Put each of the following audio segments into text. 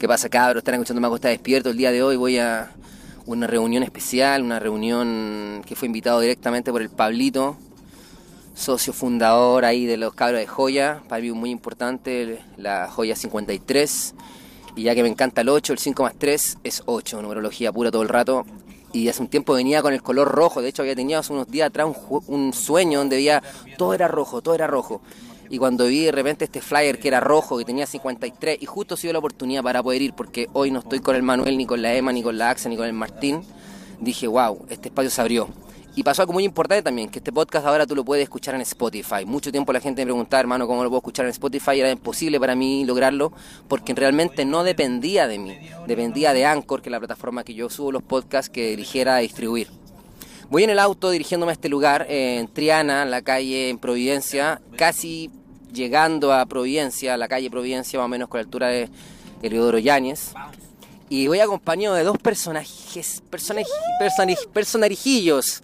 ¿Qué pasa, cabros? Están escuchando Mago está despierto. El día de hoy voy a una reunión especial, una reunión que fue invitado directamente por el Pablito, socio fundador ahí de los cabros de Joya. Para mí muy importante, la Joya 53. Y ya que me encanta el 8, el 5 más 3 es 8, numerología pura todo el rato. Y hace un tiempo venía con el color rojo, de hecho había tenido hace unos días atrás un, un sueño donde veía todo era rojo, todo era rojo y cuando vi de repente este flyer que era rojo, que tenía 53, y justo se dio la oportunidad para poder ir, porque hoy no estoy con el Manuel, ni con la Emma, ni con la Axa, ni con el Martín, dije, wow, este espacio se abrió. Y pasó algo muy importante también, que este podcast ahora tú lo puedes escuchar en Spotify. Mucho tiempo la gente me preguntaba, hermano, ¿cómo lo puedo escuchar en Spotify? Era imposible para mí lograrlo, porque realmente no dependía de mí, dependía de Anchor, que es la plataforma que yo subo los podcasts, que eligiera distribuir. Voy en el auto dirigiéndome a este lugar, en Triana, en la calle en Providencia, casi llegando a Providencia, a la calle Providencia, más o menos con la altura de Heliodoro Yáñez. Y voy acompañado de dos personajes, personajes, personarijillos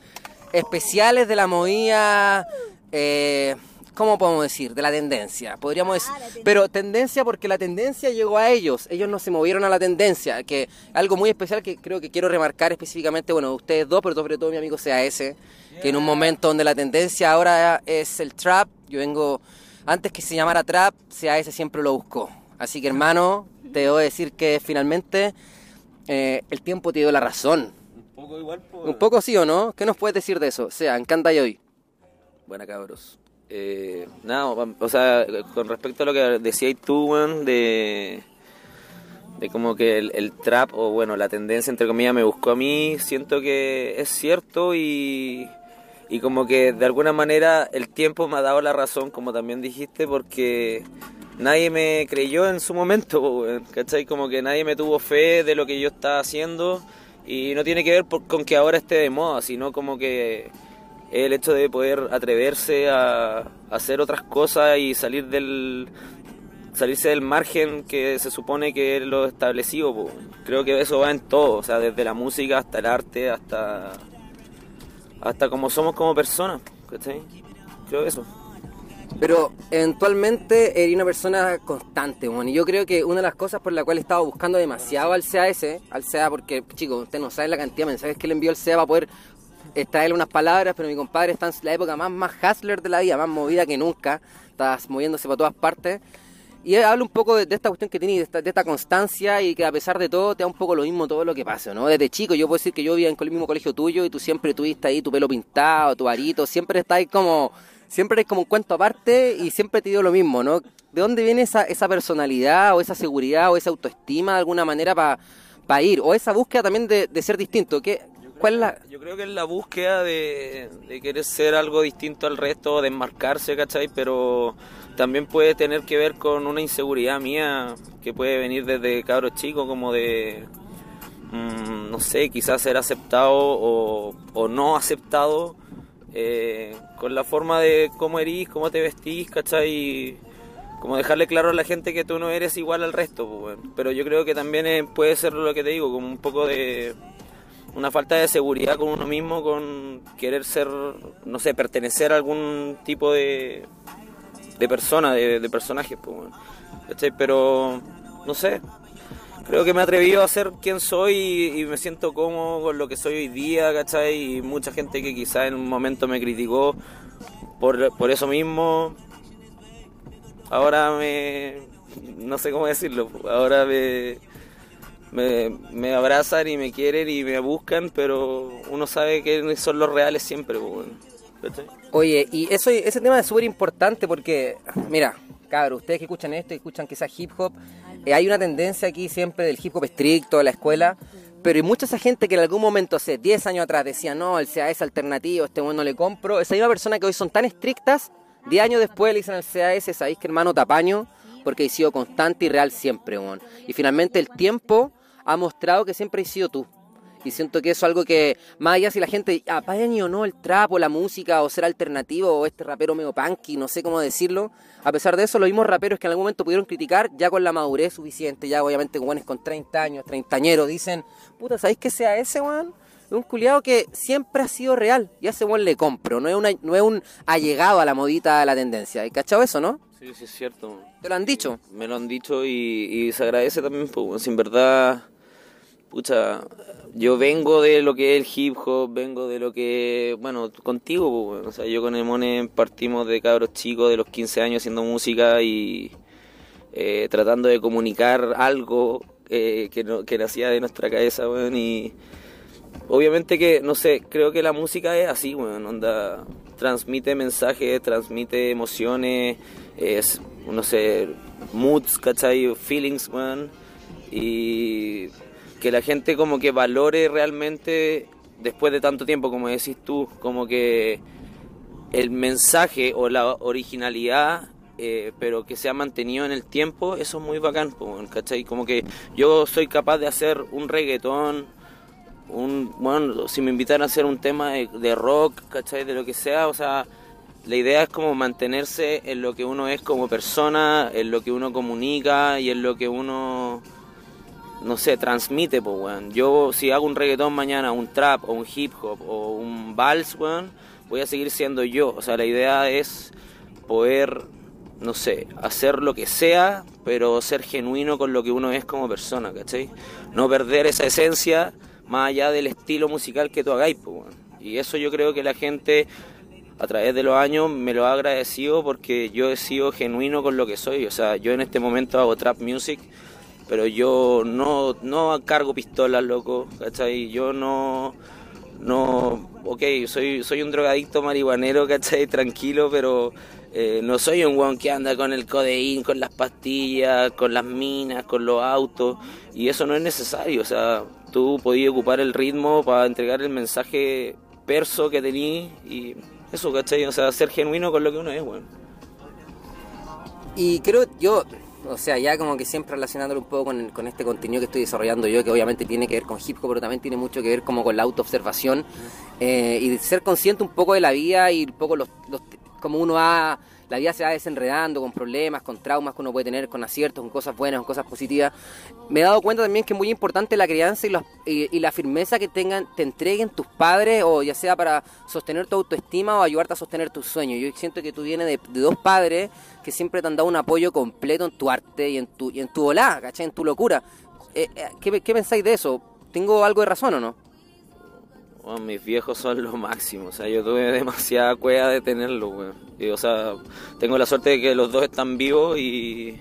especiales de la movida, eh, ¿cómo podemos decir? De la tendencia, podríamos decir. Pero tendencia porque la tendencia llegó a ellos, ellos no se movieron a la tendencia, que algo muy especial que creo que quiero remarcar específicamente, bueno, ustedes dos, pero sobre todo mi amigo CAS, que en un momento donde la tendencia ahora es el trap, yo vengo antes que se llamara Trap, ese siempre lo buscó. Así que hermano, te debo decir que finalmente eh, el tiempo te dio la razón. Un poco igual. Un poco sí o no. ¿Qué nos puedes decir de eso? O sea, encanta y hoy. Buena cabros. Eh, nada, o sea, con respecto a lo que decías tú, man, de, de como que el, el, trap, o bueno, la tendencia entre comillas me buscó a mí, siento que es cierto y y como que de alguna manera el tiempo me ha dado la razón, como también dijiste, porque nadie me creyó en su momento, ¿cachai? Como que nadie me tuvo fe de lo que yo estaba haciendo y no tiene que ver con que ahora esté de moda, sino como que el hecho de poder atreverse a, hacer otras cosas y salir del salirse del margen que se supone que es lo establecido. Creo que eso va en todo, o sea, desde la música hasta el arte, hasta hasta como somos como personas, ¿cachai? Creo eso. Pero eventualmente eres una persona constante, bueno, y yo creo que una de las cosas por la cual he estado buscando demasiado al CAS, al CA, porque, chicos, usted no sabe la cantidad de mensajes que le envió el CA para poder extraerle unas palabras, pero mi compadre está en la época más, más hustler de la vida, más movida que nunca, estás moviéndose para todas partes, y habla un poco de, esta cuestión que tienes, de esta, constancia y que a pesar de todo te da un poco lo mismo todo lo que pasa, ¿no? Desde chico yo puedo decir que yo vivía en el mismo colegio tuyo y tú siempre tuviste ahí tu pelo pintado, tu arito, siempre estás como, siempre es como un cuento aparte y siempre te dio lo mismo, ¿no? ¿De dónde viene esa, esa personalidad o esa seguridad o esa autoestima de alguna manera para ir? O esa búsqueda también de, ser distinto, ¿qué, ¿Cuál es la...? Yo creo que es la búsqueda de, de querer ser algo distinto al resto, de enmarcarse, ¿cachai? Pero también puede tener que ver con una inseguridad mía que puede venir desde cabro chico, como de, mm, no sé, quizás ser aceptado o, no aceptado eh, con la forma de cómo erís, cómo te vestís, ¿cachai? Como dejarle claro a la gente que tú no eres igual al resto, pues, pero yo creo que también puede ser lo que te digo, como un poco de una falta de seguridad con uno mismo, con querer ser, no sé, pertenecer a algún tipo de, de persona, de, personajes, pues, Pero, no sé, creo que me he atrevido a ser quien soy y, me siento cómodo con lo que soy hoy día, ¿cachai? Y mucha gente que quizá en un momento me criticó por, por eso mismo, ahora me... no sé cómo decirlo, ahora me, me, me, abrazan y me quieren y me buscan, pero uno sabe que son los reales siempre, pues, Oye, y eso, ese tema es súper importante porque, mira, cabros, ustedes que escuchan esto y escuchan quizás hip hop, eh, hay una tendencia aquí siempre del hip hop estricto de la escuela, pero hay mucha esa gente que en algún momento, hace 10 años atrás, decía, no, el CAS alternativo, este bueno le compro, esa misma persona que hoy son tan estrictas, 10 años después le dicen al CAS, sabéis que hermano tapaño, porque he sido constante y real siempre. Y finalmente el tiempo ha mostrado que siempre he sido tú. Y siento que eso es algo que, más allá si la gente apaña o no el trap o la música o ser alternativo o este rapero medio punky, no sé cómo decirlo, a pesar de eso, los mismos raperos que en algún momento pudieron criticar, ya con la madurez suficiente, ya obviamente con con 30 años, treintañeros, dicen, puta, ¿sabéis que sea ese, weón? Es un culiado que siempre ha sido real y a ese weón le compro, no es, una, no es un allegado a la modita de la tendencia. ¿Hay cachado eso, no? Sí, sí, es cierto. ¿Te lo han dicho? Me lo han dicho y, y se agradece también, pues, sin verdad, pucha, yo vengo de lo que es el hip hop, vengo de lo que, bueno, contigo, o sea, yo con el Mone partimos de cabros chicos de los 15 años haciendo música y eh, tratando de comunicar algo eh, que, no, que nacía de nuestra cabeza, weón, y obviamente que, no sé, creo que la música es así, weón, onda, transmite mensajes, transmite emociones, es, no sé, moods, ¿cachai? Feelings, weón, y que la gente como que valore realmente, después de tanto tiempo, como decís tú, como que el mensaje o la originalidad eh, pero que se ha mantenido en el tiempo, eso es muy bacán, ¿cachai? Como que yo soy capaz de hacer un reggaetón, un, bueno, si me invitan a hacer un tema de, rock, ¿cachai? De lo que sea, o sea, la idea es como mantenerse en lo que uno es como persona, en lo que uno comunica y en lo que uno, no sé, transmite, pues, weón. Yo si hago un reggaetón mañana, un trap o un hip hop o un vals, weón, voy a seguir siendo yo. O sea, la idea es poder no sé, hacer lo que sea, pero ser genuino con lo que uno es como persona, ¿cachai? No perder esa esencia más allá del estilo musical que tú hagáis, pues, Y eso yo creo que la gente a través de los años me lo ha agradecido porque yo he sido genuino con lo que soy. O sea, yo en este momento hago trap music, pero yo no, no cargo pistolas, loco, ¿cachai? Yo no, no, ok, soy, soy un drogadicto marihuanero, ¿cachai? Tranquilo, pero eh, no soy un weón que anda con el codeín, con las pastillas, con las minas, con los autos, y eso no es necesario. O sea, tú podías ocupar el ritmo para entregar el mensaje perso que tenías y eso, ¿cachai? O sea, ser genuino con lo que uno es, weón. Y creo, yo, o sea, ya como que siempre relacionándolo un poco con, este contenido que estoy desarrollando yo, que obviamente tiene que ver con hip hop, pero también tiene mucho que ver como con la autoobservación eh, y ser consciente un poco de la vida y un poco los, los como uno va, la vida se va desenredando con problemas, con traumas que uno puede tener, con aciertos, con cosas buenas, con cosas positivas. Me he dado cuenta también que es muy importante la crianza y, la firmeza que tengan, te entreguen tus padres, o ya sea para sostener tu autoestima o ayudarte a sostener tus sueños. Yo siento que tú vienes de, dos padres que siempre te han dado un apoyo completo en tu arte y en tu, y en tu volá, ¿cachai? En tu locura. Eh, eh, ¿qué, ¿Qué pensáis de eso? ¿Tengo algo de razón o no? Mis viejos son lo máximo, o sea, yo tuve demasiada cueva de tenerlo, weón. Y, o sea, tengo la suerte de que los dos están vivos y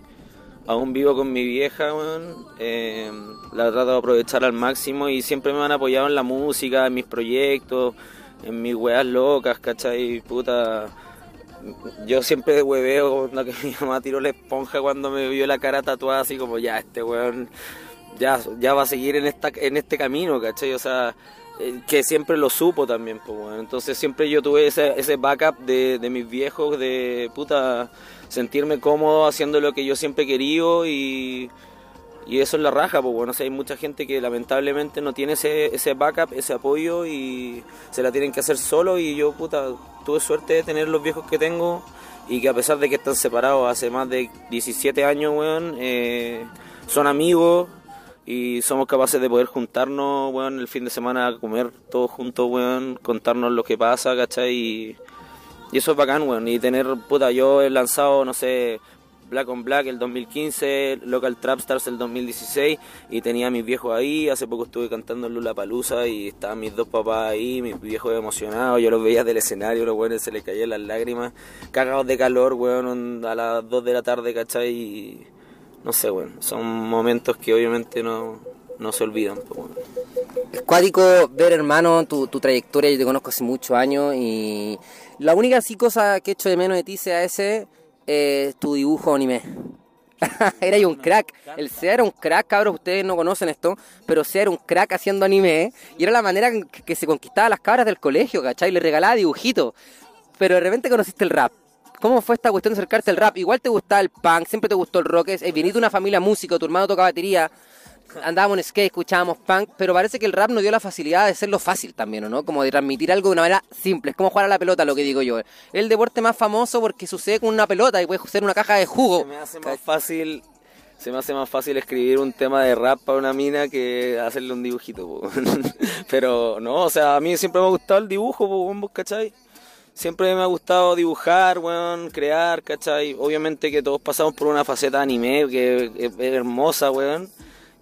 aún vivo con mi vieja, weón. Eh, la trato de aprovechar al máximo y siempre me han apoyado en la música, en mis proyectos, en mis weas locas, ¿cachai? Puta. Yo siempre de hueveo, que mi mamá tiró la esponja cuando me vio la cara tatuada, así como ya, este weón ya, ya va a seguir en, esta, en este camino, ¿cachai? O sea, eh, que siempre lo supo también, pues bueno. Entonces siempre yo tuve ese, backup de, mis viejos, de puta, sentirme cómodo haciendo lo que yo siempre he querido y, eso es la raja, pues bueno. O sea, hay mucha gente que lamentablemente no tiene ese, ese backup, ese apoyo y se la tienen que hacer solo y yo, puta, tuve suerte de tener los viejos que tengo y que a pesar de que están separados hace más de 17 años, weón, eh, son amigos y somos capaces de poder juntarnos, weón, el fin de semana a comer todos juntos, weón, contarnos lo que pasa, ¿cachai? Y, eso es bacán, weón, y tener, puta, yo he lanzado, no sé, Black on Black el 2015, Local Trap Stars el 2016 y tenía a mis viejos ahí, hace poco estuve cantando en Lula Palusa y estaban mis dos papás ahí, mis viejos emocionados, yo los veía del escenario, los weones se les caían las lágrimas, cagados de calor, weón, a las 2 de la tarde, ¿cachai? Y, no sé, bueno, son momentos que obviamente no, se olvidan. Es cuático ver, hermano, tu, tu, trayectoria, yo te conozco hace muchos años y la única así cosa que he hecho de menos de ti sea ese, eh, tu dibujo anime. era un crack. El SEA era un crack, cabros. Ustedes no conocen esto, pero SEA era un crack haciendo anime. Y era la manera que, se conquistaba las cabras del colegio, ¿cachai? Le regalaba dibujitos. Pero de repente conociste el rap. ¿Cómo fue esta cuestión de acercarte al rap? Igual te gustaba el punk, siempre te gustó el rock, es, viniste de una familia música, tu hermano toca batería, andábamos en skate, escuchábamos punk, pero parece que el rap nos dio la facilidad de hacerlo fácil también, ¿no? Como de transmitir algo de una manera simple, es como jugar a la pelota, lo que digo yo. el deporte más famoso porque sucede con una pelota y puede ser una caja de jugo. Se me hace más fácil se me hace más fácil escribir un tema de rap para una mina que hacerle un dibujito, pero no, o sea, a mí siempre me ha gustado el dibujo, ¿cachai? Siempre me ha gustado dibujar, weón, crear, ¿cachai? Obviamente que todos pasamos por una faceta anime que es, hermosa, weón.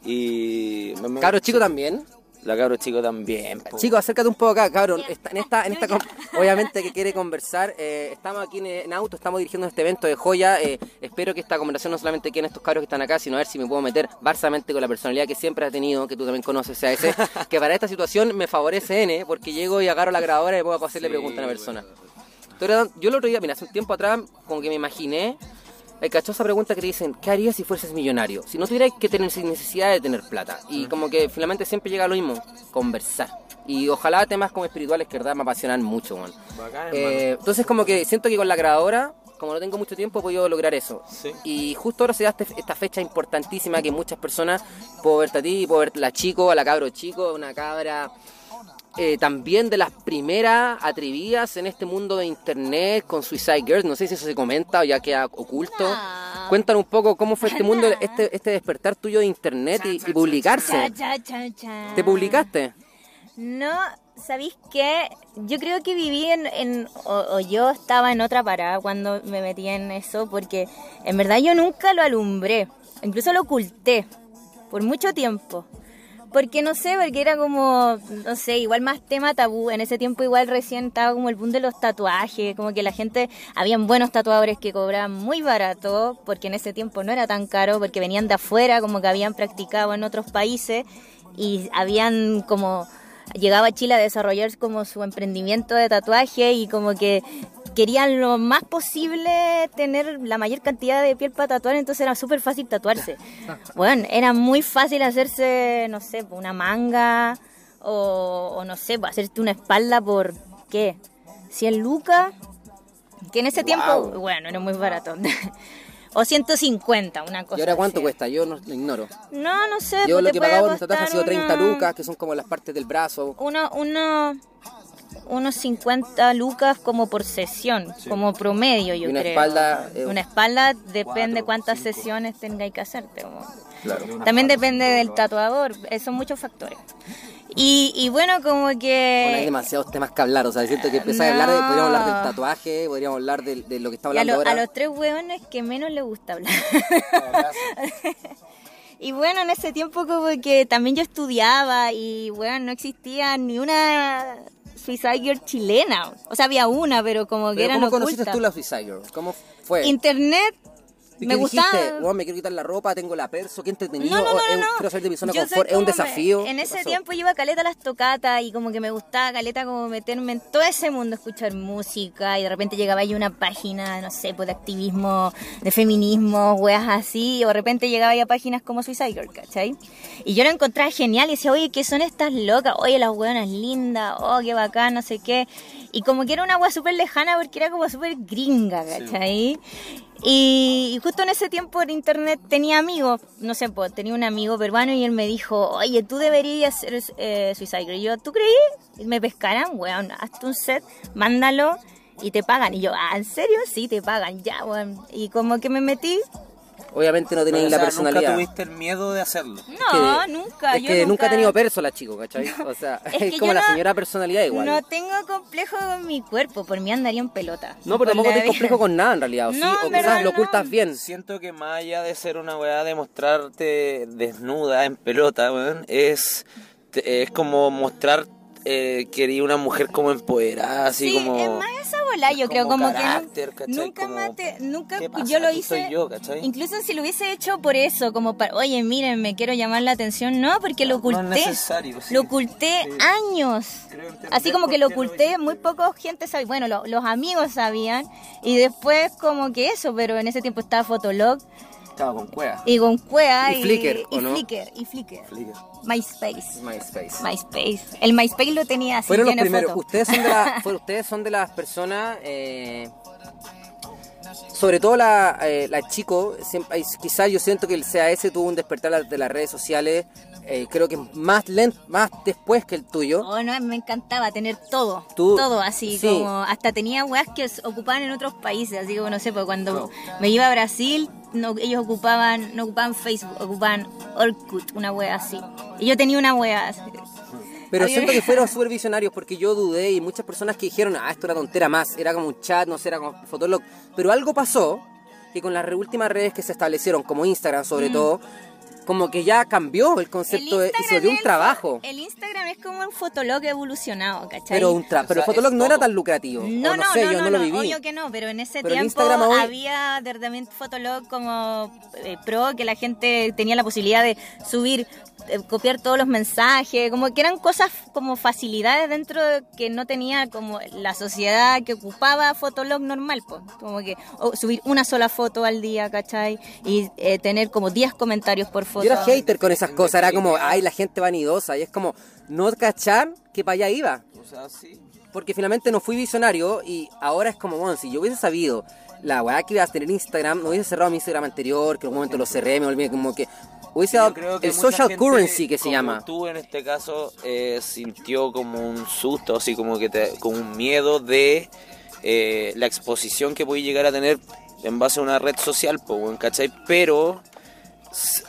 Y... Cabro chico también. La cabro chico también, po. Chico, acércate un poco acá, cabrón. Está- en esta, en esta, obviamente que quiere conversar. eh, estamos aquí en, en auto, estamos dirigiendo este evento de joya. eh, espero que esta conversación no solamente quede en estos cabros que están acá, sino a ver si me puedo meter barsamente con la personalidad que siempre ha tenido, que tú también conoces, a ese, que para esta situación me favorece N, porque llego y agarro la grabadora y puedo hacerle Sí, pregunta a una persona. Yo el otro día, mira, hace un tiempo atrás, como que me imaginé, el cachó esa pregunta que te dicen, ¿qué harías si fueses millonario? Si no tuvieras que tener sin necesidad de tener plata. Y como que finalmente siempre llega lo mismo, conversar. Y ojalá temas como espirituales que verdad me apasionan mucho, man. Bacán, Eh, entonces como que siento que con la grabadora, como no tengo mucho tiempo, he podido lograr eso. Sí. Y justo ahora se da este- esta fecha importantísima que muchas personas, puedo verte a ti, puedo ver a la chico, a la cabro chico, una cabra eh, también de las primeras atrevidas en este mundo de internet con Suicide Girls. No sé si eso se comenta o ya queda oculto. No. Cuéntanos un poco cómo fue este mundo, este, este despertar tuyo de internet y, y publicarse. Cha, cha, cha, cha. ¿Te publicaste? No, ¿sabéis qué? Yo creo que viví en, en- o, o yo estaba en otra parada cuando me metí en eso, porque en verdad yo nunca lo alumbré, incluso lo oculté por mucho tiempo. Porque no sé, porque era como, no sé, igual más tema tabú. En ese tiempo igual recién estaba como el boom de los tatuajes, como que la gente, habían buenos tatuadores que cobraban muy barato, porque en ese tiempo no era tan caro, porque venían de afuera, como que habían practicado en otros países y habían como llegaba a Chile a desarrollar como su emprendimiento de tatuaje y como que querían lo más posible tener la mayor cantidad de piel para tatuar, entonces era súper fácil tatuarse. Bueno, era muy fácil hacerse, no sé, una manga o, o no sé, pues, hacerte una espalda por, ¿qué? 100 lucas, que en ese tiempo, bueno, era muy barato. o 150, una cosa ¿Y ahora cuánto así. cuesta? Yo no lo ignoro. No, no sé, Yo pues lo que puede pagaba por un tatuaje ha sido 30 una- lucas, que son como las partes del brazo. uno, uno, unos 50 lucas como por sesión, como promedio, yo Y una creo. espalda, eh, una espalda depende cuatro, cuántas cinco. sesiones tengáis que hacerte. Claro. También depende del tatuador, son muchos factores. Y, y bueno, como Bueno, hay que... demasiados temas que hablar, o sea, siento que empezar a hablar de, podríamos hablar del tatuaje, podríamos hablar de, de lo que a, hablando a ahora. los tres hueones que menos les gusta hablar. Y bueno, en ese tiempo como que también yo estudiaba y bueno, no existía ni una Girl chilena. O sea, había una, pero como que Pero eran ¿Cómo conociste ocultas. tú la Girl? ¿Cómo fue? Internet ¿Y me gustaba. dijiste? Weón, me quiero quitar la ropa, tengo la perso, qué entretenido. No, no, no, o es un- no, no. Quiero salir de mi zona de confort, es un desafío. en ¿Qué ese tiempo yo iba a caleta las tocatas y como que me gustaba caleta como meterme en todo ese mundo, escuchar música y de repente llegaba ahí una página, no sé, pues de activismo, de feminismo, weas así, o de repente llegaba ahí a páginas como Suicide Girl, ¿cachai? Y yo lo encontraba genial y decía, oye, ¿qué son estas locas? Oye, las weonas lindas, oh, qué bacán, no sé qué. Y como que era una wea súper lejana porque era como súper gringa, ¿cachai? Y, y justo en ese tiempo en internet tenía amigos, no sé, pues, tenía un amigo peruano y él me dijo, oye, tú deberías hacer eh, Suicide Girl. Y yo, ¿tú creí? Y me pescaran, weón, hazte un set, mándalo y te pagan. Y yo, ah, ¿en serio? Sí, te pagan, ya, weón. Y como que me metí, Obviamente no tenéis la personalidad. Nunca tuviste el miedo de hacerlo. no, que- nunca. Es yo que nunca he tenido perso la chico, ¿cachai? O sea, Es es, que como la no- señora personalidad igual. No tengo complejo con mi cuerpo, por mí andaría en pelota. No, pero tampoco la te vida. complejo con nada en realidad, ¿o sí? No, o quizás lo no. ocultas bien. Siento que más allá de ser una weá de mostrarte desnuda en pelota, weón, es, es como mostrar eh, que eres una mujer como empoderada, así sí, como... es más esa bola, yo creo, como carácter, que nunca Como, más te- nunca yo lo hice, incluso si lo hubiese hecho por eso, como para, oye, miren, me quiero llamar la atención, no, porque lo no oculté, es necesario, sí. lo oculté Sí. años, así como que lo oculté, muy poca gente sabía, bueno, lo- los amigos sabían, y después como que eso, pero en ese tiempo estaba Fotolog, Estaba con cueva. y con Cuea, Y Flickr, y ¿o no? Flickr, y Flickr, Flickr. MySpace. MySpace. MySpace. El MySpace lo tenía así. Fueron los primeros. fotos. Ustedes son de, la- fue- ustedes son de las personas. eh, sobre todo la, eh, la chico, quizás yo siento que el CAS tuvo un despertar de las redes sociales, eh, creo que más lento, más después que el tuyo. Oh, no, me encantaba tener todo, Tú- todo así, sí. como hasta tenía weas que ocupaban en otros países, así como no sé, pues cuando me iba a Brasil, no, ellos ocupaban, no ocupaban Facebook, ocupaban Orkut, una wea así. Y yo tenía una wea así. Pero siento que fueron súper visionarios porque yo dudé y muchas personas que dijeron, ah, esto era tontera más, era como un chat, no sé, era como Fotolog. Pero algo pasó que con las últimas redes que se establecieron, como Instagram sobre todo, como que ya cambió el concepto de- y se Instagram volvió un el- trabajo. El Instagram es como un fotolog evolucionado, ¿cachai? Pero, un tra- pero el Fotolog no era tan lucrativo. No, o no, sé, no, yo no, no, lo no, viví. obvio que no, pero en ese Pero el tiempo hoy- había de también Fotolog como eh, pro que la gente tenía la posibilidad de subir, eh, copiar todos los mensajes, como que eran cosas como facilidades dentro de que no tenía como la sociedad que ocupaba Fotolog normal, pues, como que o subir una sola foto al día, ¿cachai? Y eh, tener como 10 comentarios por foto. Yo era hater con esas cosas, era como, ay, la gente vanidosa, y es como, no cachar que para allá iba. O sea, sí. Porque finalmente no fui visionario y ahora es como, bueno, si yo hubiese sabido la weá que iba a tener Instagram, no hubiese cerrado mi Instagram anterior, que en un momento lo cerré, me olvidé como que hubiese dado Yo creo que el social gente, currency que se como llama. Tú en este caso eh, sintió como un susto, así como que te, como un miedo de eh, la exposición que puede llegar a tener en base a una red social, weón, ¿cachai? Pero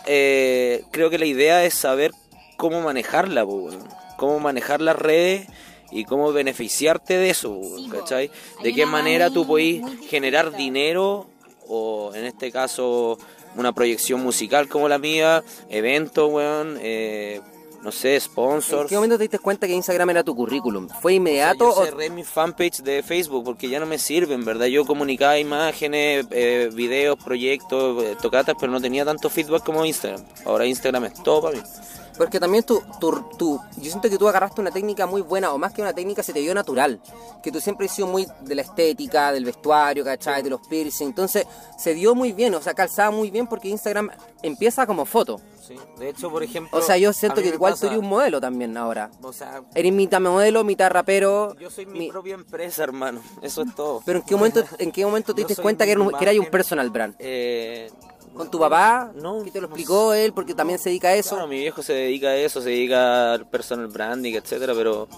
eh, creo que la idea es saber cómo manejarla, po, cómo manejar las redes y cómo beneficiarte de eso, Sí. ¿cachai? De qué manera tú distinta. generar dinero o en este caso una proyección musical como la mía, eventos, weón, eh, no sé, ¿En sponsors. qué momento te diste cuenta que Instagram era tu currículum? ¿Fue inmediato yo o cerré mi fanpage de Facebook porque ya no me sirven, ¿verdad? Yo comunicaba imágenes, eh, videos, proyectos, eh, tocatas, pero no tenía tanto feedback como Instagram. Ahora Instagram es todo para mí. Porque también tú, tú, tú- yo siento que tú agarraste una técnica muy buena, o más que una técnica, se te dio natural. Que tú siempre has sido muy de la estética, del vestuario, ¿cachai? De los piercing. Entonces, se dio muy bien, o sea, calzaba muy bien porque Instagram empieza como foto. Sí. De hecho, por ejemplo... O sea, yo siento que igual pasa- tú eres un modelo también ahora. O sea, Eres mitad modelo, mitad rapero. yo soy mi, mi- propia empresa, hermano. Eso es todo. Pero ¿en qué momento, en qué momento te diste cuenta que, era un- personal brand? Eh, ¿Con tu papá? No, ¿Que te lo explicó él? Porque también se dedica a eso. Claro, mi viejo se dedica a eso, se dedica al personal branding, etcétera, pero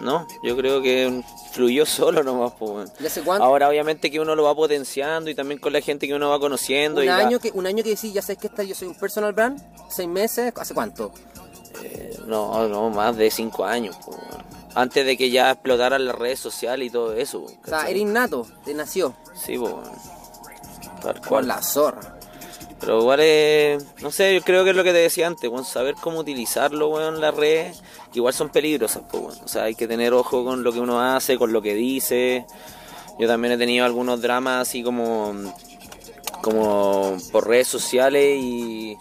no, yo creo que fluyó solo nomás, pues, weón. ¿Y hace cuánto? Ahora obviamente que uno lo va potenciando y también con la gente que uno va conociendo un y año que un año que decís, ya sabes que esta, yo soy un personal brand, seis meses, ¿hace cuánto? eh, no, no, más de cinco años, pues. Antes de que ya explotaran las redes sociales y todo eso. O sea, ¿cachai? era innato, te nació. Sí, pues. Tal Con cual. la zorra. Pero igual es, no sé, yo creo que es lo que te decía antes, weón, saber cómo utilizarlo, weón, las redes, que igual son peligrosas, pues. O sea, hay que tener ojo con lo que uno hace, con lo que dice. Yo también he tenido algunos dramas así como, como por redes sociales y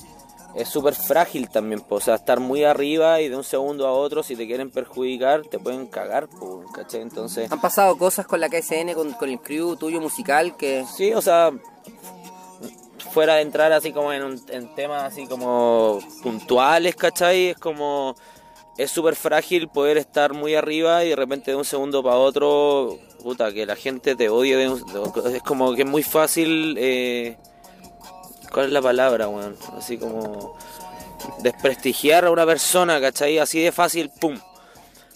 es súper frágil también, pues, o sea, estar muy arriba y de un segundo a otro, si te quieren perjudicar, te pueden cagar, pues, ¿cachai? Entonces... Han pasado cosas con la KSN, con, con el crew tuyo musical que... Sí, o sea, fuera de entrar así como en, un- en temas así como puntuales, ¿cachai? Es como, es súper frágil poder estar muy arriba y de repente de un segundo para otro, puta, que la gente te odie. de un- de- es como que es muy fácil, eh, ¿cuál es la palabra, weón? Así como desprestigiar a una persona, ¿cachai? Así de fácil, pum.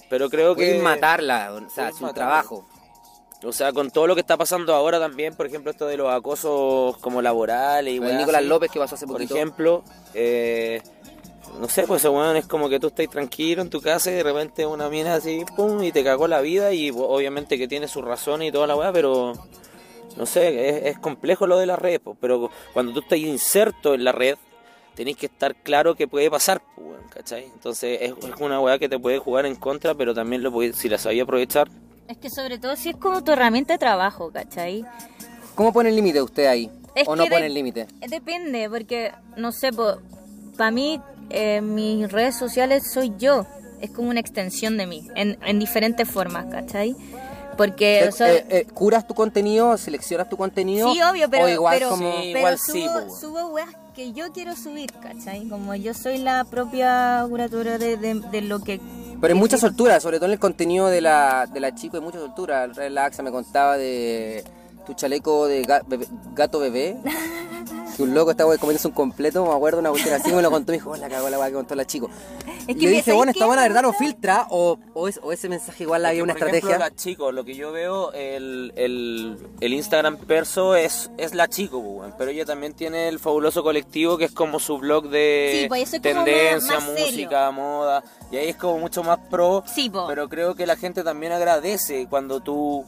Pero creo que... Pueden matarla, o sea, un matarla. trabajo. O sea, con todo lo que está pasando ahora también, por ejemplo, esto de los acosos como laborales y el weas Nicolás. López que pasó hace Por poquito. ejemplo, eh, no sé, pues ese weón es como que tú estás tranquilo en tu casa y de repente una mina así, pum, y te cagó la vida y obviamente que tiene su razón y toda la weá, pero no sé, es, es complejo lo de la red, pues, pero cuando tú estás inserto en la red, tenés que estar claro que puede pasar, pues, ¿cachai? Entonces es, es una weá que te puede jugar en contra, pero también lo puede- si la sabía aprovechar, Es que sobre todo si es como tu herramienta de trabajo, ¿cachai? ¿Cómo pone el límite usted ahí? Es ¿O no pone el límite? Depende, porque, no sé, para mí, eh, mis redes sociales soy yo. Es como una extensión de mí, en, en diferentes formas, ¿cachai? Porque, Eh, o sea, eh, eh, ¿Curas tu contenido? ¿Seleccionas tu contenido? sí, obvio, pero, o igual pero, como... Sí, pero igual subo, sí, subo weas que yo quiero subir, ¿cachai? Como yo soy la propia curatora de, de, de lo que... Pero hay que mucha quiero. soltura, sobre todo en el contenido de la, de la chico, hay mucha soltura. La AXA me contaba de tu chaleco de ga- bebé- gato bebé. que un loco estaba comiéndose un completo, me acuerdo una cuestión así, me lo contó y me dijo, oh, la cagó la weá que contó la chico. Es y que yo me- dije, ¿sabes bueno, esta buena verdad lo filtra o, o, es- o ese mensaje igual había una Por ejemplo, estrategia. la chico, lo que yo veo, el, el, el Instagram perso es, es la chico, pues, weón. pero ella también tiene el fabuloso colectivo que es como su blog de Sí, pues, es tendencia, más- más serio. música, moda, y ahí es como mucho más pro, Sí, pero creo que la gente también agradece cuando tú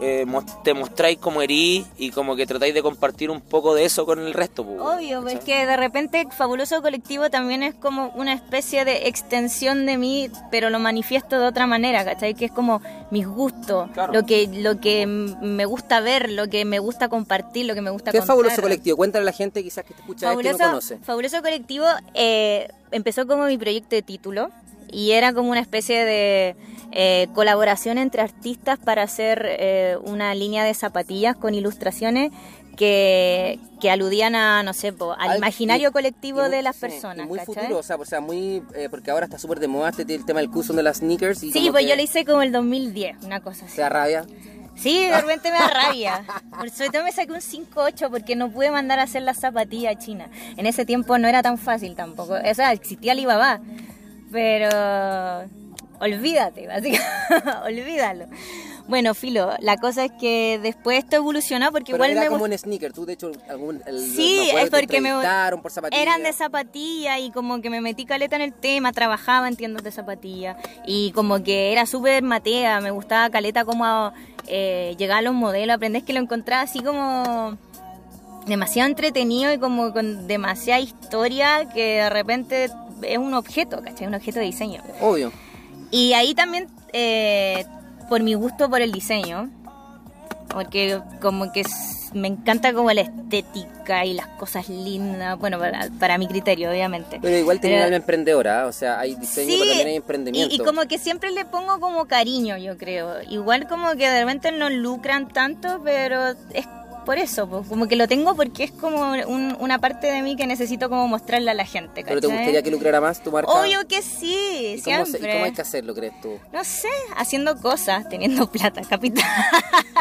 eh, te mostráis como erí y como que tratáis de compartir un poco de eso con el resto. pues, Obvio, pues ¿cachai? que de repente Fabuloso Colectivo también es como una especie de extensión de mí, pero lo manifiesto de otra manera, ¿cachai? Que es como mis gustos, Claro. lo que lo que me gusta ver, lo que me gusta compartir, lo que me gusta ¿Qué es fabuloso colectivo? Cuéntale a la gente quizás que te escucha y no conoce. Fabuloso Colectivo eh, empezó como mi proyecto de título y era como una especie de eh, colaboración entre artistas para hacer eh, una línea de zapatillas con ilustraciones que, que aludían a, no sé, po, al imaginario y- colectivo y muy- de las sí, personas. muy ¿cachai? futuro, o sea, o sea, muy. eh, porque ahora está súper de moda este el tema del custom de las sneakers. Y Sí, pues que yo lo hice como el 2010, una cosa así. Te da rabia. Sí, de repente me da rabia. Por sobre todo me saqué un 5.8 porque no pude mandar a hacer las zapatillas a China. En ese tiempo no era tan fácil tampoco. O sea, existía Alibaba. Pero olvídate, básicamente. Olvídalo. Bueno, Filo, la cosa es que después esto evolucionó porque Pero igual era me como un sneaker. Tú, de hecho, algún. el- Sí, es porque me por zapatillas. eran de zapatilla y como que me metí caleta en el tema, trabajaba en tiendas de zapatilla y como que era súper matea, me gustaba caleta como eh, llegar a los modelos, aprendés que lo encontraba así como demasiado entretenido y como con demasiada historia que de repente es un objeto, ¿cachai? Un objeto de diseño. Obvio. Y ahí también, eh, por mi gusto por el diseño, porque como que me encanta como la estética y las cosas lindas, bueno, para, para mi criterio, obviamente. Pero igual Pero- alma emprendedora, o sea, hay diseño, pero también hay emprendimiento. y, y como que siempre le pongo como cariño, yo creo. Igual como que de repente no lucran tanto, pero es por eso, pues, como que lo tengo porque es como un- una parte de mí que necesito como mostrarle a la gente, ¿Pero te gustaría que lucrara más tu marca? Obvio que sí, ¿Y cómo, siempre. ¿Y cómo hay que hacerlo, crees tú? No sé, haciendo cosas, teniendo plata, capital.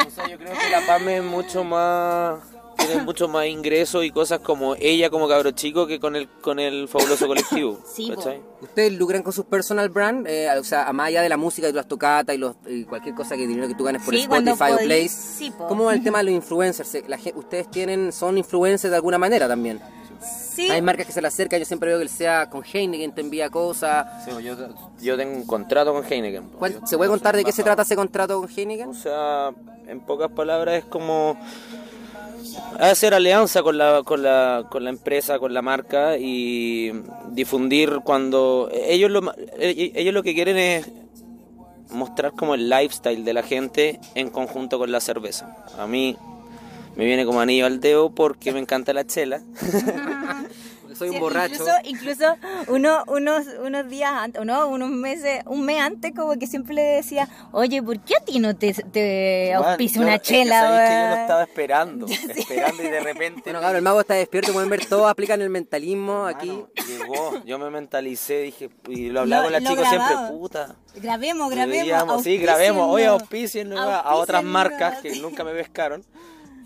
O sea, yo creo que la PAME es mucho más. Tiene mucho más ingresos y cosas como ella como cabro chico que con el con el fabuloso colectivo. Sí. ¿Ustedes lucran con sus personal brand? Eh, o sea, a más allá de la música y las tocatas y, los, y cualquier cosa que dinero que tú ganes por Sí, Spotify o Place. sí. ¿Cómo va el tema de los influencers? Eh, La ¿Ustedes tienen, son influencers de alguna manera también? Sí, Hay marcas que se le acercan, yo siempre veo que él sea con Heineken, te envía cosas. Sí, yo, yo tengo un contrato con Heineken. po. ¿Cuál- Yo- ¿Se puede contar de qué se trata ese contrato con Heineken? O sea, en pocas palabras es como hacer alianza con la, con la, con la empresa, con la marca y difundir cuando ellos lo, ma- eh, ellos lo que quieren es mostrar como el lifestyle de la gente en conjunto con la cerveza. A mí me viene como anillo al dedo porque me encanta la chela. Soy un sí, borracho. Incluso, incluso uno, unos, unos días antes, o no, unos meses, un mes antes, como que siempre le decía, oye, ¿por qué a ti no te, te auspicia una yo- es que chela? que yo lo estaba esperando, esperando y de repente Bueno, cabrón, el mago está despierto, pueden ver todo, aplican el mentalismo aquí. Mano, llegó, yo me mentalicé, dije, y lo hablaba Lo- con la lo chica siempre, puta. Grabemos, grabemos. Deberíamos- sí, grabemos, oye, auspicien a otras marcas que nunca me pescaron.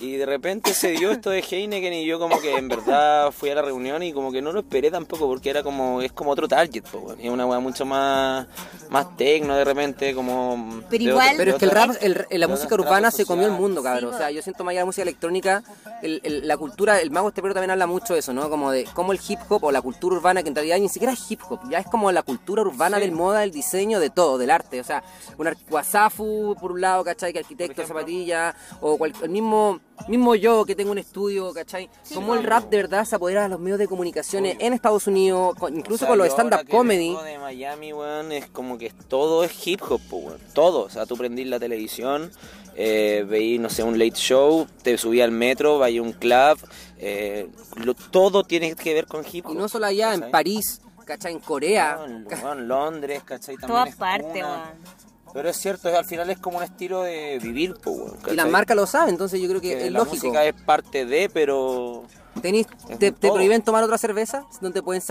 Y de repente se dio esto de Heineken y yo como que en verdad fui a la reunión y como que no lo esperé tampoco porque era como, es como otro target, po, es una weá mucho más, más tecno de repente, como... Pero igual- otro- Pero es que el rap, el- la de música urbana se comió el mundo, cabrón. Sí, o sea, yo siento más allá de la música electrónica, el- el- la cultura, el mago este pero también habla mucho de eso, ¿no? Como de cómo el hip hop o la cultura urbana, que en realidad ni siquiera es hip hop, ya es como la cultura urbana Sí. del moda, del diseño, de todo, del arte. O sea, un wasafu por un lado, ¿cachai? Que arquitecto, zapatilla, o cual- el mismo, mismo yo que tengo un estudio, ¿cachai? Como el rap de verdad se apodera de los medios de comunicaciones en Estados Unidos, con- incluso O sea, con los stand-up comedy. de Miami, weón, es como que todo es hip hop, weón. Todo. O sea, tú prendís la televisión, eh, veí, no sé, un late show, te subí al metro, vaya a un club, eh, lo- todo tiene que ver con hip hop. Y no solo allá, en. París, ¿cachai? En Corea. No, en, Londres, ¿cachai? También Todas partes, weón. Pero es cierto, al final es como un estilo de vivir, po, weón, Y las marcas lo saben, entonces yo creo que, Que es la lógico. música es parte de, pero... Tenís- te, prohíben tomar otra cerveza, donde pueden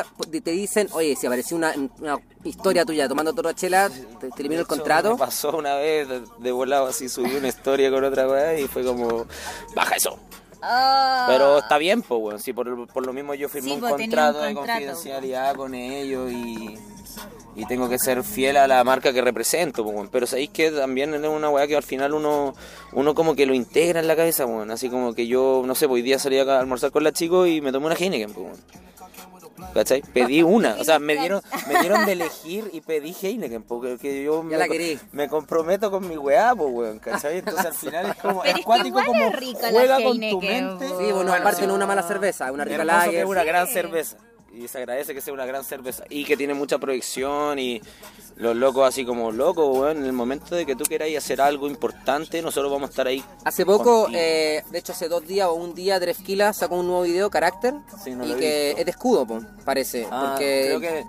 te dicen, oye, si apareció una, una historia tuya tomando otra chela, te, te elimino el contrato. Me pasó una vez de, de volado así, subí una historia con otra weá y fue como, baja eso. Ah. Pero está bien, pues, weón. Sí, por, por lo mismo yo firmé Sí, un tenía un contrato de contrato. confidencialidad con ellos y, y tengo que ser fiel a la marca que represento, pues. Pero sabéis que también es una weá que al final uno, uno como que lo integra en la cabeza, weón. Así como que yo, no sé, pues, hoy día salí a almorzar con la chico y me tomé una Heineken, pues. ¿Cachai? Pedí una, o sea, me dieron, me dieron de elegir y pedí Heineken, porque que yo Ya me, la querí. me comprometo con mi weá, pues, weón, ¿cachai? Entonces al final es como, Pero es cuático como rica juega con tu mente. Sí, bueno, aparte no es una mala cerveza, es una rica lager. es una gran Sí. cerveza. Y se agradece que sea una gran cerveza. Y que tiene mucha proyección y los locos así como locos, weón. En el momento de que tú queráis hacer algo importante, nosotros vamos a estar ahí. Hace poco, eh, de hecho hace dos días o un día, Drefkila sacó un nuevo video, Carácter, Sí, no y que visto. es de escudo, po, parece. Ah, porque creo que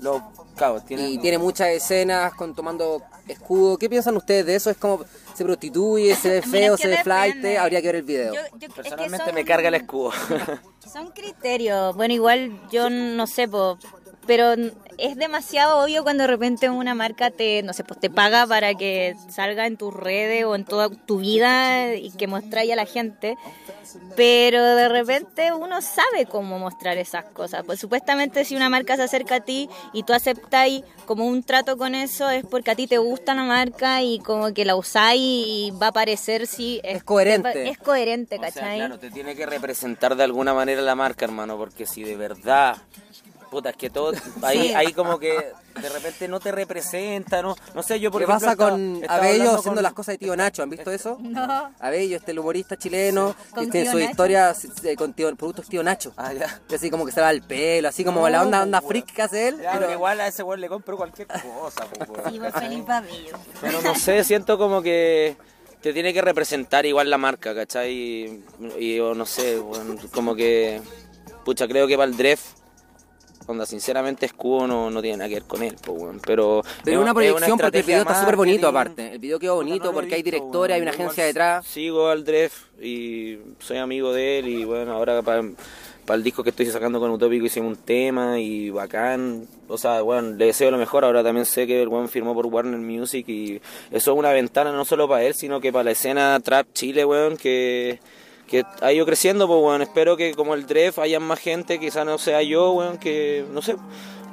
los cabos tienen... y tiene muchas escenas con tomando escudo. ¿Qué piensan ustedes de eso? ¿Es como se prostituye, se ve feo, se ve flight? Habría que ver el video. Yo- yo- es que Personalmente son- me carga el escudo. Son criterios. Bueno, igual yo no sé, po, pero es demasiado obvio cuando de repente una marca te, no sé, pues te paga para que salga en tus redes o en toda tu vida y que mostráis a la gente. Pero de repente uno sabe cómo mostrar esas cosas. Pues supuestamente si una marca se acerca a ti y tú aceptáis como un trato con eso es porque a ti te gusta la marca y como que la usáis y va a parecer si Es coherente. Es coherente, O sea, ¿cachai? claro, te tiene que representar de alguna manera la marca, hermano, porque si de verdad, puta, es que todo, ahí, Sí. ahí como que de repente no te representa, no, no sé, yo por ¿Qué ejemplo pasa estaba- con estaba Abello haciendo con- las cosas de tío Nacho? ¿Han visto eso? No. Abello, este el humorista chileno, Con que tiene su Nacho. historia eh, con tío- productos tío Nacho. Ah, ya. Y así como que se va el pelo, así como la onda, onda freak que hace él. Ya, pero- igual a ese weón le compro cualquier cosa, po, weón. Sí, pues Felipe Abello. Pero no sé, siento como que te tiene que representar igual la marca, ¿cachai? Y, y, o no sé, como que, pucha, creo que para el Dref, onda, sinceramente escudo no, no tiene nada que ver con él, weón. Pero, Pero es- una es proyección porque el video está súper bonito aparte. El video quedó bonito no he porque hay visto, directora, hay una agencia detrás. Sigo al Dref y soy amigo de él y bueno, ahora para el disco que estoy sacando con Utópico hicimos un tema y bacán. O sea, bueno, le deseo lo mejor. Ahora también sé que el weón firmó por Warner Music y eso es una ventana no solo para él, sino que para la escena Trap Chile, weón, que, que ha ido creciendo, pues weón. Espero que como el Dref haya más gente, quizá no sea yo, weón, que no sé,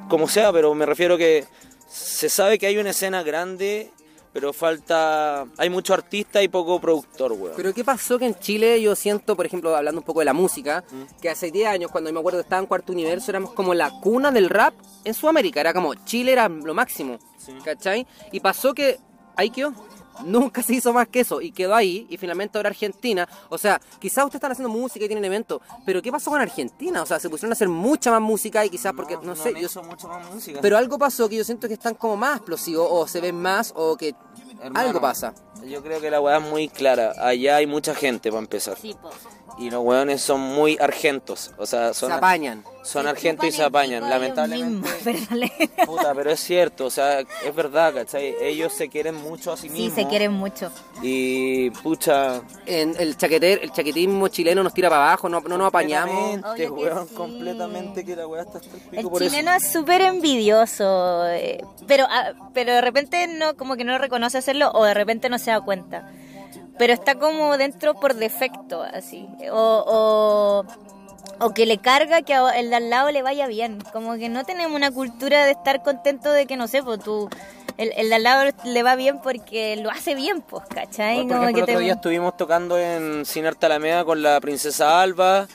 como sea, pero me refiero que se sabe que hay una escena grande, pero falta. Hay mucho artista y poco productor, weón. Pero ¿qué pasó que en Chile yo siento, por ejemplo, hablando un poco de la música, que hace 10 años, cuando yo me acuerdo que estaba en Cuarto Universo, éramos como la cuna del rap en Sudamérica. Era como Chile era lo máximo, ¿cachai? Y pasó que ahí quedó. Nunca se hizo más que eso y quedó ahí y finalmente ahora Argentina, o sea, quizás ustedes están haciendo música y tienen eventos, pero ¿qué pasó con Argentina? O sea, se pusieron a hacer mucha más música y quizás porque, no, sé, yo, hecho mucho más música. pero algo pasó que yo siento que están como más explosivos o se ven más o que Hermano, algo pasa. Yo creo que la weá es muy clara. Allá hay mucha gente para empezar. Sí, pues. Y los weones son muy argentos. O sea, son, Se apañan. son argentos y se apañan. Lamentablemente. Puta, pero es cierto, o sea, es verdad, ¿cachai? Ellos se quieren mucho a sí Sí, mismos. se quieren mucho. Y, pucha... En el chaqueter, el chaquetismo chileno nos tira para abajo, no, no nos apañamos. completamente, Obvio que weón, sí. completamente que la weá está hasta el pico El por chileno eso. es súper envidioso, eh, pero, ah, pero de repente no, como que no reconoce hacerlo o de repente no se da cuenta. Pero está como dentro por defecto, así. O, o, o que le carga que el de al lado le vaya bien. Como que no tenemos una cultura de estar contento de que, no sé, pues tú, el, el de al lado le va bien porque lo hace bien, pues, ¿cachai? Bueno, por ejemplo, que el otro te- día estuvimos tocando en Cine Arte Alameda con la Princesa Alba,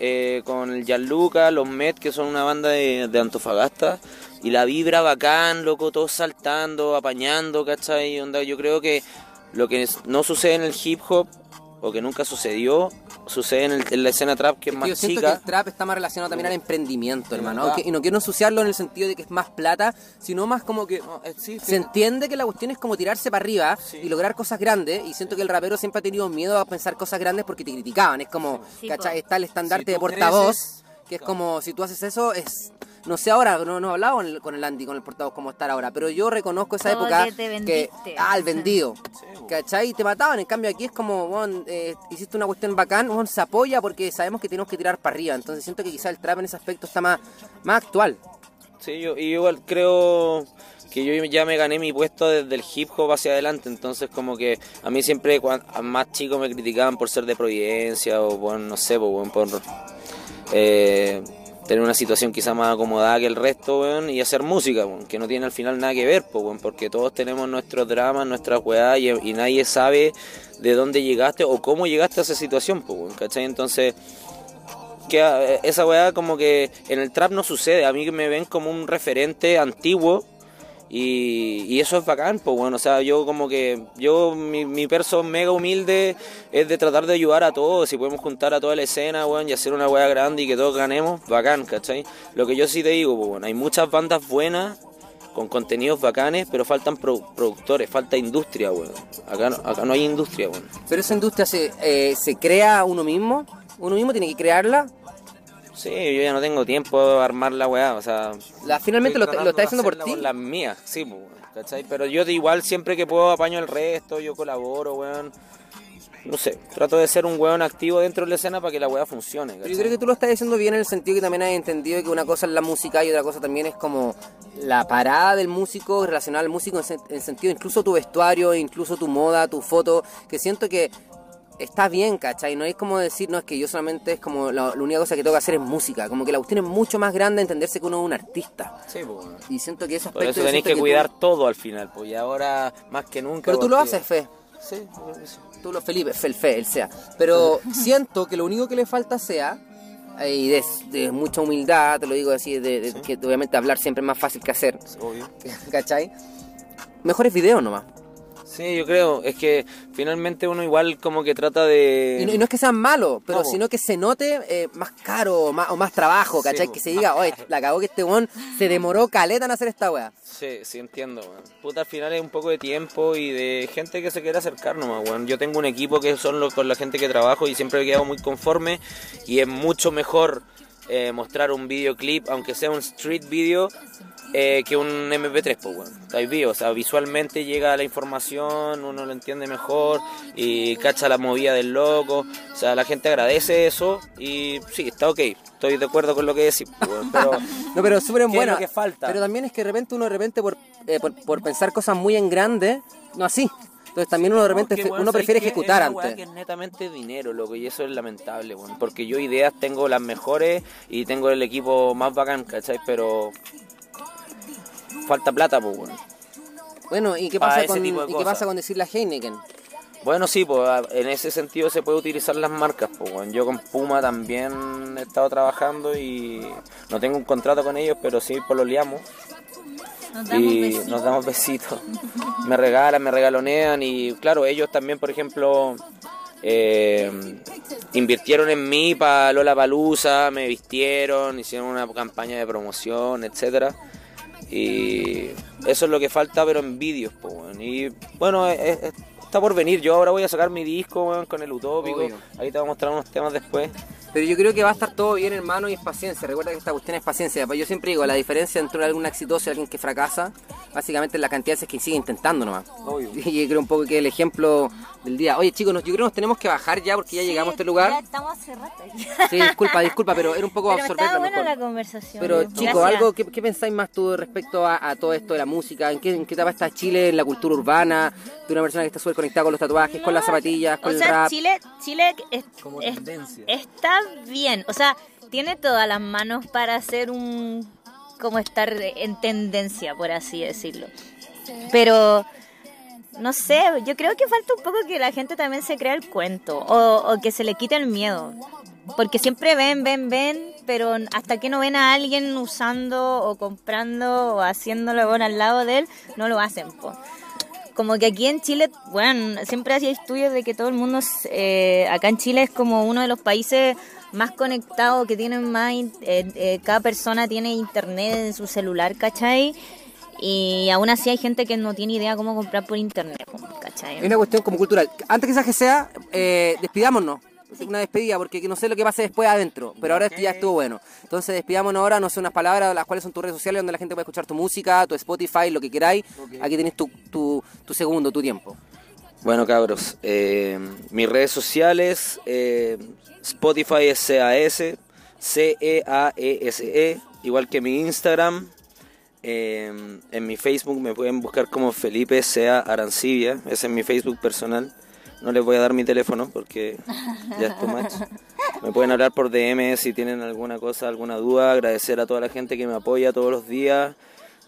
eh, con el Gianluca, los Met, que son una banda de, de Antofagasta, y la vibra bacán, loco, todos saltando, apañando, ¿cachai? Onda, yo creo que lo que es- no sucede en el hip hop, o que nunca sucedió, sucede en, el- en la escena trap, que es más Yo siento chica. que el trap está más relacionado también al emprendimiento, hermano. Aunque- y no quiero ensuciarlo en el sentido de que es más plata, sino más como que No, sí, se entiende que la cuestión es como tirarse para arriba Sí. y lograr cosas grandes. Y siento que el rapero siempre ha tenido miedo a pensar cosas grandes porque te criticaban. Es como, Sí, ¿cachai? Está el estandarte Si de portavoz, creces, que es como si tú haces eso, es. No sé ahora, no, no he hablado con el, con el Andy, con el portavoz, cómo estar ahora, pero yo reconozco esa Como época que te vendiste. ah, el vendido, ¿cachai? Y te mataban, en cambio aquí es como, bueno, hiciste una cuestión bacán, bueno, se apoya porque sabemos que tenemos que tirar para arriba, entonces siento que quizá el trap en ese aspecto está más, más actual. Sí, yo, y igual creo, que yo ya me gané mi puesto desde el hip hop hacia adelante, entonces como que a mí siempre cuan- a más chicos me criticaban por ser de Providencia o por, no sé, po, weón, por eh, tener una situación quizá más acomodada que el resto, weón, y hacer música, weón, que no tiene al final nada que ver, weón, porque todos tenemos nuestros dramas, nuestras weas y, y nadie sabe de dónde llegaste o cómo llegaste a esa situación, po, weón, ¿cachai? Entonces que eh, esa weá como que en el trap no sucede, a mí me ven como un referente antiguo y, eso es bacán, pues bueno, o sea, yo como que, yo, mi, mi perso mega humilde es de tratar de ayudar a todos, si podemos juntar a toda la escena, weón, y hacer una weá grande y que todos ganemos, bacán, ¿cachai? Lo que yo sí te digo, pues bueno, hay muchas bandas buenas, con contenidos bacanes, pero faltan pro- productores, falta industria, weón. Acá, no- acá no hay industria, weón. Pero esa industria se, eh, se crea uno mismo, uno mismo tiene que crearla. Sí, yo ya no tengo tiempo de armar la weá, o sea... La, finalmente lo, lo estás tratando haciendo por ti. Las mías, sí, pues, ¿cachai? Pero yo de igual siempre que puedo apaño el resto, yo colaboro, weón. No sé, trato de ser un weón activo dentro de la escena para que la weá funcione, yo creo que tú lo estás diciendo bien en el sentido que también has entendido que una cosa es la música y otra cosa también es como la parada del músico relacionada al músico en, en sentido incluso tu vestuario, incluso tu moda, tu foto, que siento que está bien, ¿cachai? No es como decir, no, es que yo solamente es como la, la única cosa que tengo que hacer es música, como que la cuestión es mucho más grande entenderse que uno es un artista. Sí, pues. Y siento que eso Por eso tenéis que cuidar todo al final, pues, y ahora más que nunca... Pero tú lo haces, Fe. Sí, que sí. Tú lo Felipe, Fe, el Fe, el sea. Pero siento que lo único que le falta sea, eh, y de, de mucha humildad, te lo digo así, de, de- que obviamente hablar siempre es más fácil que hacer, Obvio. ¿cachai? Mejores videos nomás. Sí, yo creo, es que finalmente uno igual como que trata de... Y no, y no es que sean malos, pero No, sino que se note eh, más caro o más, o más trabajo, ¿cachai? que se diga, oye, la cagó que este weón se demoró caleta en hacer esta weá. Sí, sí entiendo, weón. Puta, al final es un poco de tiempo y de gente que se quiere acercar nomás, weón. Yo tengo un equipo que son los, con la gente que trabajo y siempre he quedado muy conforme y es mucho mejor eh, mostrar un videoclip, aunque sea un street video, eh, que un MP3, pues, weón. Ahí vi, o sea, visualmente llega la información, uno lo entiende mejor y cacha la movida del loco. O sea, la gente agradece eso y sí, está ok. Estoy de acuerdo con lo que decís, pues, pero... No, pero súper ¿Qué es buena. lo que falta? Pero también es que de repente uno de repente por, eh, por, por pensar cosas muy en grande, no así. Entonces también uno de repente No, uno ¿sabes prefiere ejecutar es antes. que es netamente dinero, loco, y eso es lamentable, weón. Porque yo ideas tengo las mejores y tengo el equipo más bacán, ¿cachai? Pero falta plata, pues, weón. Bueno, ¿y qué pasa con, tipo de ¿y qué pasa con decir la Heineken? Bueno, sí, pues en ese sentido se puede utilizar las marcas, pues, weón. Yo con Puma también he estado trabajando y no tengo un contrato con ellos, pero sí pololeamos. Nos damos y besitos. nos damos besitos. Me regalan, me regalonean y claro, ellos también, por ejemplo, eh, invirtieron en mí para Lola Palusa, me vistieron, hicieron una campaña de promoción, etcétera. Y eso es lo que falta, pero en vídeos, pues. Y bueno, es- es- está por venir. Yo ahora voy a sacar mi disco, weón, con el Utópico. Obvio. Ahí te voy a mostrar unos temas después. Pero yo creo que va a estar todo bien, hermano, y es paciencia. Recuerda que esta cuestión es paciencia. Yo siempre digo, la diferencia entre algún exitoso y alguien que fracasa, básicamente la cantidad de veces que sigue intentando nomás. Obvio. Y yo creo un poco que el ejemplo del día. Oye, chicos, nos- yo creo que nos tenemos que bajar ya porque ya Sí, llegamos a este Ya lugar. estamos hace rato aquí. Sí, disculpa, disculpa, pero era un poco Pero absorber buena mejor. la conversación. Pero chicos, algo, ¿qué, qué pensáis más tú respecto a, a todo esto de la música? ¿En qué, en qué etapa está Chile en la cultura urbana? De una persona que está súper conectada con los tatuajes, con las zapatillas, con o el sea, rap. Chile, Chile es- Como es- tendencia. está bien. O sea, tiene todas las manos para hacer un. Como estar en tendencia, por así decirlo. Pero. No sé, yo creo que falta un poco que la gente también se crea el cuento o, o que se le quite el miedo. Porque siempre ven, ven, ven, pero hasta que no ven a alguien usando o comprando o haciéndolo bueno, al lado de él, no lo hacen. Po. Como que aquí en Chile, bueno, siempre hacía estudios de que todo el mundo, eh, acá en Chile es como uno de los países más conectados, que tienen más, eh, eh, cada persona tiene internet en su celular, ¿cachai? Y aún así hay gente que no tiene idea cómo comprar por internet, ¿cachai? Es una cuestión como cultural. Antes que esa que sea, eh, despidámonos. Una despedida, porque no sé lo que pase después adentro, pero ahora ya estuvo bueno. Entonces despidámonos ahora, no sé, unas palabras, las cuales son tus redes sociales, donde la gente puede escuchar tu música, tu Spotify, lo que queráis. Aquí tenés tu, tu, tu segundo, tu tiempo. Bueno, cabros, eh, mis redes sociales, eh, Spotify es CAS, C-E-A-E-S-E, igual que mi Instagram, Eh, en mi Facebook me pueden buscar como Felipe Sea Arancibia, ese es mi Facebook personal. No les voy a dar mi teléfono porque ya es too much. Me pueden hablar por DM si tienen alguna cosa, alguna duda. Agradecer a toda la gente que me apoya todos los días.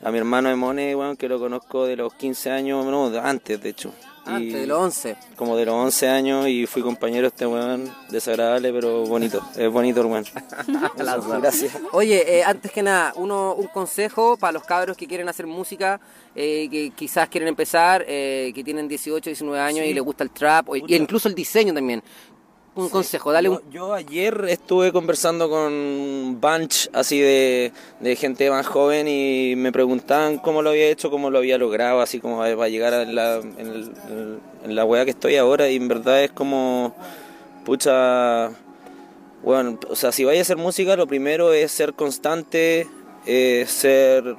A mi hermano Emone, bueno, que lo conozco de los 15 años, no, antes de hecho. Antes de los 11. Como de los 11 años y fui compañero de este weón, desagradable pero bonito. Es bonito el weón. Gracias. Oye, eh, antes que nada, uno, un consejo para los cabros que quieren hacer música, eh, que quizás quieren empezar, eh, que tienen 18, 19 años y les gusta el trap, o, y incluso el diseño también. Un consejo, dale yo, un... Yo ayer estuve conversando con un bunch así de, de, gente más joven y me preguntaban cómo lo había hecho, cómo lo había logrado, así como va a llegar a la, en, el, en la wea que estoy ahora y en verdad es como, pucha, bueno, o sea, si vaya a hacer música lo primero es ser constante, eh, ser,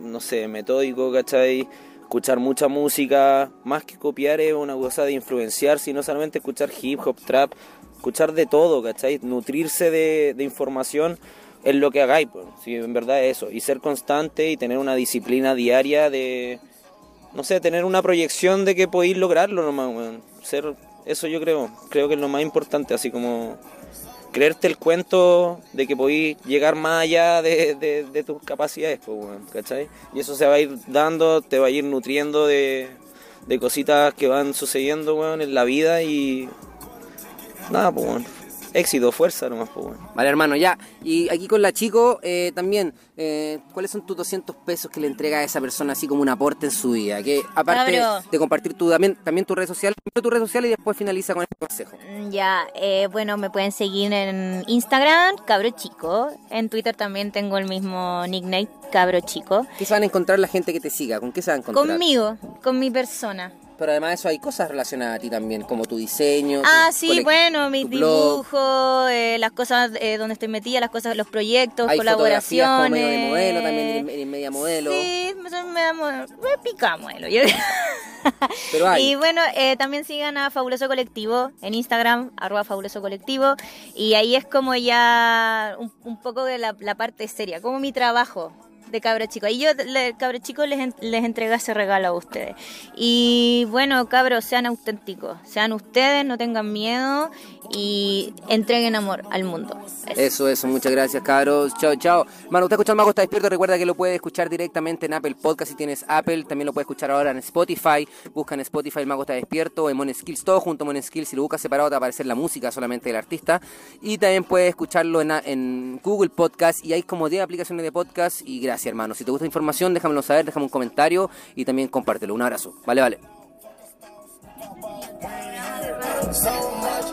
no sé, metódico, ¿cachai? Escuchar mucha música, más que copiar es una cosa de influenciar, sino solamente escuchar hip hop, trap, escuchar de todo, ¿cachai? Nutrirse de, de información en lo que hagáis, pues, si en verdad es eso, y ser constante y tener una disciplina diaria de, no sé, tener una proyección de que podéis lograrlo nomás, man. ser, eso yo creo, creo que es lo más importante, así como creerte el cuento de que podéis llegar más allá de, de, tus capacidades, pues, bueno, ¿cachai? Y eso se va a ir dando, te va a ir nutriendo de, de cositas que van sucediendo, weón, en la vida y nada, pues, bueno. Éxito, fuerza nomás, pues, bueno. Vale, hermano, ya. Y aquí con la chico, eh, también, eh, ¿cuáles son tus 200 pesos que le entrega a esa persona así como un aporte en su vida? Que aparte de compartir tu, también, también tu red social, tu red social y después finaliza con este consejo. Ya, eh, bueno, me pueden seguir en Instagram, Cabro Chico. En Twitter también tengo el mismo nickname, Cabro Chico. ¿Qué se van a encontrar la gente que te siga? ¿Con qué se van a encontrar? Conmigo, con mi persona. Pero además de eso hay cosas relacionadas a ti también, como tu diseño. Ah, tu sí, bueno, mis dibujos, eh, las cosas eh, donde estoy metida, las cosas, los proyectos, Hay colaboraciones. como medio de modelo, también eres- media modelo. Sí, me, me, me, me pica modelo. Pero hay. Y bueno, eh, también sigan a Fabuloso Colectivo en Instagram, arroba Fabuloso Colectivo. Y ahí es como ya un, un poco de la, la parte seria, como mi trabajo de cabro chico. Ahí yo, le, cabro chico, les, les entrego ese regalo a ustedes. Y bueno, cabros, sean auténticos, sean ustedes, no tengan miedo y entreguen amor al mundo. Eso. Eso, eso, muchas gracias, cabros. Chao, chao. Mano, usted escucha el Mago está despierto. Recuerda que lo puede escuchar directamente en Apple Podcast si tienes Apple. También lo puede escuchar ahora en Spotify. Busca en Spotify el Mago está despierto. En Mon Skills, todo junto a Mon Skills. Si lo buscas separado, te va a aparecer la música solamente del artista. Y también puedes escucharlo en, en Google Podcast. Y hay como 10 aplicaciones de podcast. Y gracias, hermano. Si te gusta la información, déjamelo saber, déjame un comentario y también compártelo. Un abrazo. Vale, vale. So